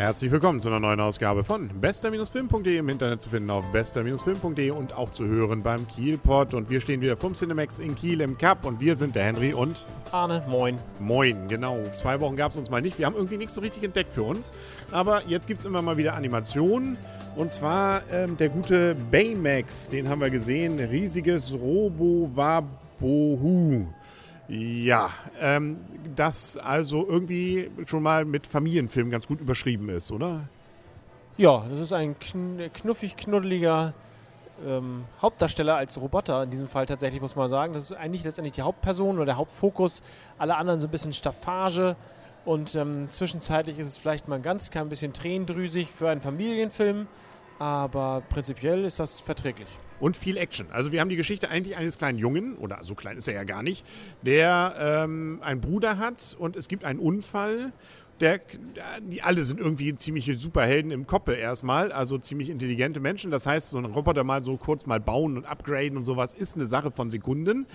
Herzlich willkommen zu einer neuen Ausgabe von bester-film.de im Internet zu finden auf bester-film.de und auch zu hören beim Kielpot. Und wir stehen wieder vom Cinemax in Kiel im Cup und wir sind der Henry und Arne, moin. Moin, genau. Zwei Wochen gab es uns mal nicht. Wir haben irgendwie nichts so richtig entdeckt für uns. Aber jetzt gibt es immer mal wieder Animationen. Und zwar ähm, der gute Baymax, den haben wir gesehen. Riesiges Robo-Wabohu. Ja, ähm, das also irgendwie schon mal mit Familienfilm ganz gut überschrieben ist, oder? Ja, das ist ein kn knuffig knuddeliger ähm, Hauptdarsteller als Roboter. In diesem Fall tatsächlich muss man sagen. Das ist eigentlich letztendlich die Hauptperson oder der Hauptfokus. Alle anderen so ein bisschen Staffage. Und ähm, zwischenzeitlich ist es vielleicht mal ganz klein bisschen tränendrüsig für einen Familienfilm. Aber prinzipiell ist das verträglich und viel Action. Also wir haben die Geschichte eigentlich eines kleinen Jungen, oder so klein ist er ja gar nicht, der ähm, einen Bruder hat und es gibt einen Unfall der, die alle sind irgendwie ziemliche Superhelden im Koppe erstmal, also ziemlich intelligente Menschen. Das heißt, so einen Roboter mal so kurz mal bauen und upgraden und sowas ist eine Sache von Sekunden,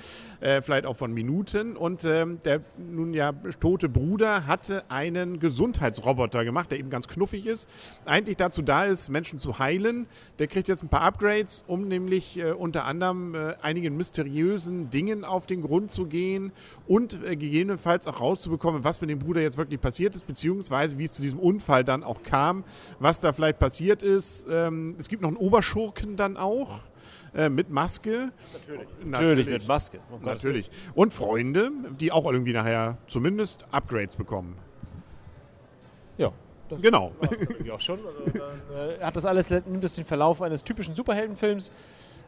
äh, vielleicht auch von Minuten. Und ähm, der nun ja tote Bruder hatte einen Gesundheitsroboter gemacht, der eben ganz knuffig ist, eigentlich dazu da ist, Menschen zu heilen. Der kriegt jetzt ein paar Upgrades, um nämlich äh, unter anderem äh, einigen mysteriösen Dingen auf den Grund zu gehen und äh, gegebenenfalls auch rauszubekommen, was mit dem Bruder jetzt wirklich passiert ist beziehungsweise wie es zu diesem Unfall dann auch kam, was da vielleicht passiert ist. Ähm, es gibt noch einen Oberschurken dann auch. Äh, mit Maske. Natürlich. Natürlich, mit Maske. Oh Natürlich. Und Freunde, die auch irgendwie nachher zumindest Upgrades bekommen. Ja. genau. auch schon. Also dann, äh, hat das alles, nimmt es den Verlauf eines typischen Superheldenfilms.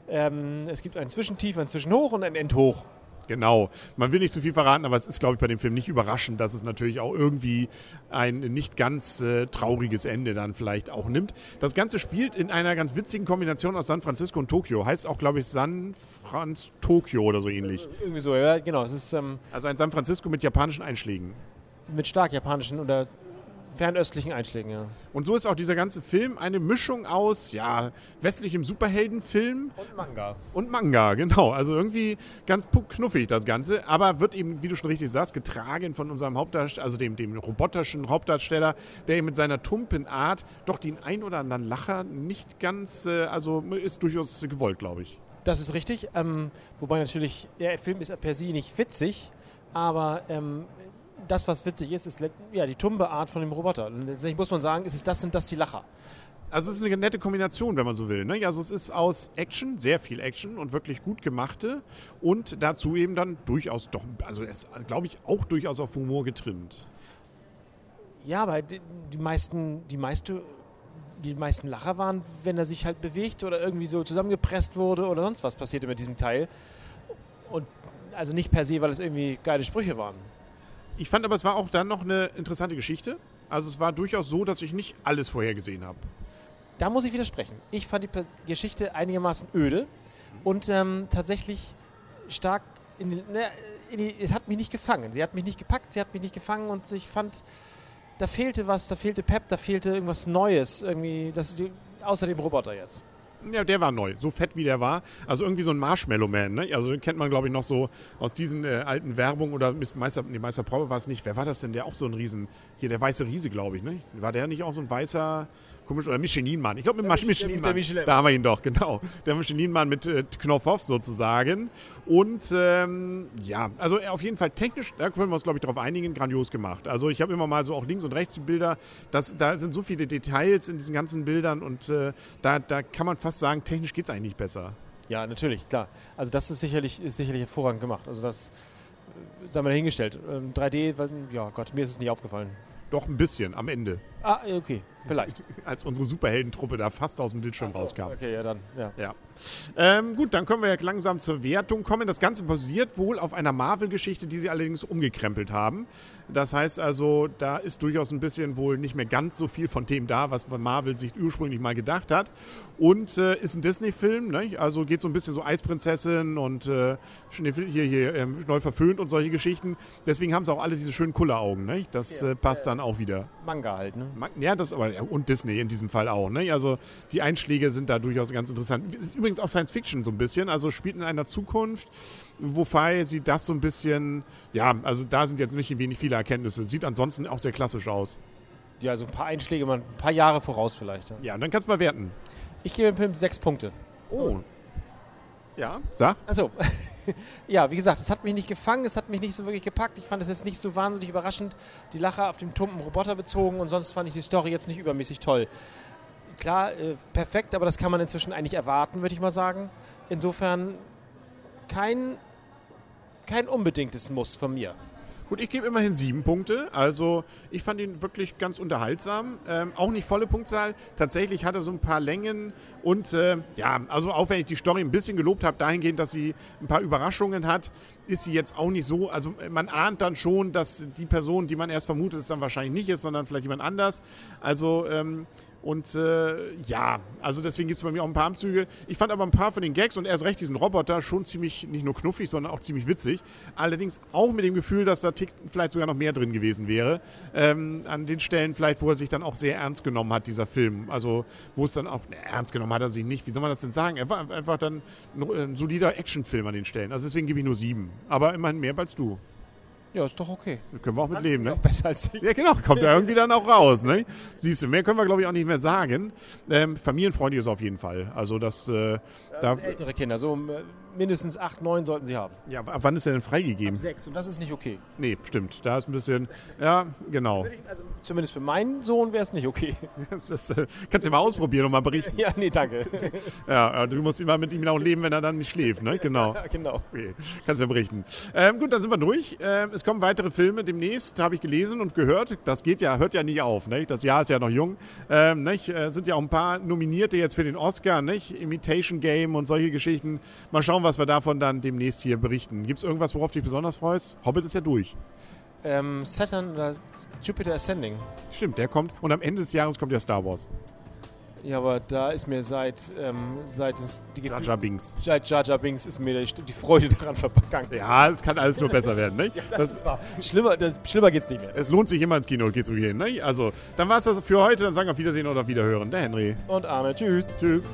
Ähm, es gibt ein Zwischentief, ein Zwischenhoch und ein Endhoch. Genau. Man will nicht zu viel verraten, aber es ist, glaube ich, bei dem Film nicht überraschend, dass es natürlich auch irgendwie ein nicht ganz äh, trauriges Ende dann vielleicht auch nimmt. Das Ganze spielt in einer ganz witzigen Kombination aus San Francisco und Tokio. Heißt auch, glaube ich, San Franz Tokio oder so ähnlich. Irgendwie so, ja, genau. Es ist, ähm, also ein San Francisco mit japanischen Einschlägen. Mit stark japanischen oder fernöstlichen Einschlägen, ja. Und so ist auch dieser ganze Film eine Mischung aus, ja, westlichem Superheldenfilm. Und Manga. Und Manga, genau. Also irgendwie ganz knuffig das Ganze, aber wird eben, wie du schon richtig sagst, getragen von unserem Hauptdarsteller, also dem, dem roboterischen Hauptdarsteller, der mit seiner tumpen Art doch den ein oder anderen Lacher nicht ganz, äh, also ist durchaus gewollt, glaube ich. Das ist richtig. Ähm, wobei natürlich, der Film ist per se nicht witzig, aber ähm, das, was witzig ist, ist ja, die Tumbe-Art von dem Roboter. Und letztendlich muss man sagen, ist es das sind das die Lacher. Also es ist eine nette Kombination, wenn man so will. Ne? Also es ist aus Action, sehr viel Action und wirklich gut gemachte und dazu eben dann durchaus doch, also es glaube ich auch durchaus auf Humor getrimmt. Ja, aber die, die meisten, die meiste die meisten Lacher waren, wenn er sich halt bewegt oder irgendwie so zusammengepresst wurde oder sonst was passierte mit diesem Teil. Und also nicht per se, weil es irgendwie geile Sprüche waren. Ich fand aber, es war auch dann noch eine interessante Geschichte. Also es war durchaus so, dass ich nicht alles vorhergesehen habe. Da muss ich widersprechen. Ich fand die Geschichte einigermaßen öde und ähm, tatsächlich stark in die, ne, in die, es hat mich nicht gefangen. Sie hat mich nicht gepackt, sie hat mich nicht gefangen und ich fand, da fehlte was, da fehlte Pep, da fehlte irgendwas Neues. Irgendwie, das ist die, außer dem Roboter jetzt. Ja, der war neu, so fett wie der war. Also irgendwie so ein Marshmallow Man, ne? Also den kennt man, glaube ich, noch so aus diesen äh, alten Werbungen oder Meister, nee, Meister Probe war es nicht. Wer war das denn, der auch so ein Riesen, hier der weiße Riese, glaube ich, ne? War der nicht auch so ein weißer, komisch, oder Michelin-Mann. Ich glaube, mit Michelin-Mann. Michelin da haben wir ihn doch, genau. Der Michelin-Mann mit äh, Knopfhoff sozusagen. Und ähm, ja, also auf jeden Fall technisch, da können wir uns, glaube ich, darauf einigen, grandios gemacht. Also ich habe immer mal so auch links und rechts die Bilder. Das, da sind so viele Details in diesen ganzen Bildern und äh, da, da kann man fast sagen, technisch geht es eigentlich besser. Ja, natürlich, klar. Also das ist sicherlich, ist sicherlich hervorragend gemacht. Also das, äh, da haben wir dahingestellt. 3D, ähm, ja Gott, mir ist es nicht aufgefallen. Doch ein bisschen am Ende. Ah, okay, vielleicht. Als unsere Superheldentruppe da fast aus dem Bildschirm so, rauskam. Okay, ja dann. Ja. ja. Ähm, gut, dann können wir ja langsam zur Wertung kommen. Das Ganze basiert wohl auf einer Marvel-Geschichte, die sie allerdings umgekrempelt haben. Das heißt also, da ist durchaus ein bisschen wohl nicht mehr ganz so viel von dem da, was Marvel sich ursprünglich mal gedacht hat. Und äh, ist ein Disney-Film, ne? also geht so ein bisschen so Eisprinzessin und äh, hier, hier äh, neu verföhnt und solche Geschichten. Deswegen haben sie auch alle diese schönen Kulleraugen. Ne? Das äh, passt dann auch wieder. Manga halt, ne? Ja, das aber und Disney in diesem Fall auch. Ne? Also die Einschläge sind da durchaus ganz interessant. Ist übrigens auch Science Fiction so ein bisschen. Also spielt in einer Zukunft, wobei sie das so ein bisschen, ja, also da sind jetzt nicht wenig viele Erkenntnisse. Sieht ansonsten auch sehr klassisch aus. Ja, so ein paar Einschläge, mal ein paar Jahre voraus vielleicht. Ja. Ja, dann kannst du mal werten. Ich gebe dem Film sechs Punkte. Oh. Ja, sag. Achso. ja, wie gesagt, es hat mich nicht gefangen, es hat mich nicht so wirklich gepackt. Ich fand es jetzt nicht so wahnsinnig überraschend, die Lacher auf dem tumpen Roboter bezogen und sonst fand ich die Story jetzt nicht übermäßig toll. Klar, äh, perfekt, aber das kann man inzwischen eigentlich erwarten, würde ich mal sagen. Insofern kein, kein unbedingtes Muss von mir. Gut, ich gebe immerhin sieben Punkte. Also ich fand ihn wirklich ganz unterhaltsam. Ähm, auch nicht volle Punktzahl. Tatsächlich hat er so ein paar Längen und äh, ja, also auch wenn ich die Story ein bisschen gelobt habe, dahingehend, dass sie ein paar Überraschungen hat, ist sie jetzt auch nicht so. Also man ahnt dann schon, dass die Person, die man erst vermutet, es dann wahrscheinlich nicht ist, sondern vielleicht jemand anders. Also ähm, und äh, ja, also deswegen gibt es bei mir auch ein paar Amzüge. Ich fand aber ein paar von den Gags und erst recht diesen Roboter schon ziemlich, nicht nur knuffig, sondern auch ziemlich witzig. Allerdings auch mit dem Gefühl, dass da Tick vielleicht sogar noch mehr drin gewesen wäre. Ähm, an den Stellen vielleicht, wo er sich dann auch sehr ernst genommen hat, dieser Film. Also wo es dann auch, ne, ernst genommen hat er sich nicht. Wie soll man das denn sagen? Er war einfach dann ein, ein solider Actionfilm an den Stellen. Also deswegen gebe ich nur sieben. Aber immerhin mehr als du. Ja, ist doch okay. Da können wir auch mit leben, ne? Besser als ich. Ja, genau, kommt ja irgendwie dann auch raus. Ne? Siehst du, mehr können wir, glaube ich, auch nicht mehr sagen. Ähm, familienfreundlich ist auf jeden Fall. Also das, äh, da, Ältere Kinder, so äh, mindestens acht, neun sollten sie haben. ja, ab wann ist der denn freigegeben? Sechs. Und das ist nicht okay. Nee, stimmt. Da ist ein bisschen, ja, genau. Also zumindest für meinen Sohn wäre es nicht okay. Das ist, äh, kannst du mal ausprobieren und mal berichten. ja, nee, danke. Ja, ja, du musst immer mit ihm auch leben, wenn er dann nicht schläft, ne? Genau. ja, genau. Okay, kannst ja berichten. Ähm, gut, dann sind wir durch. Ähm, es kommen weitere Filme demnächst, habe ich gelesen und gehört. Das geht ja, hört ja nicht auf. Ne? Das Jahr ist ja noch jung. Ähm, nicht? Äh, sind ja auch ein paar Nominierte jetzt für den Oscar, nicht? Imitation Game und solche Geschichten. Mal schauen, was wir davon dann demnächst hier berichten. Gibt es irgendwas, worauf du dich besonders freust? Hobbit ist ja durch. Ähm, Saturn oder Jupiter Ascending. Stimmt, der kommt. Und am Ende des Jahres kommt ja Star Wars. Ja, aber da ist mir seit, ähm, seit es die Gefühl- Jar Binks. Seit Jar Binks ist mir die, die Freude daran vergangen. Ja, es kann alles nur besser werden, nicht? Das, ist wahr. Schlimmer, das, schlimmer geht's nicht mehr. es lohnt sich immer ins Kino zu gehen, nicht? Also, dann war es das für heute. Dann sagen wir auf Wiedersehen oder auf Wiederhören. Der Henry. Und Arne, tschüss. Tschüss.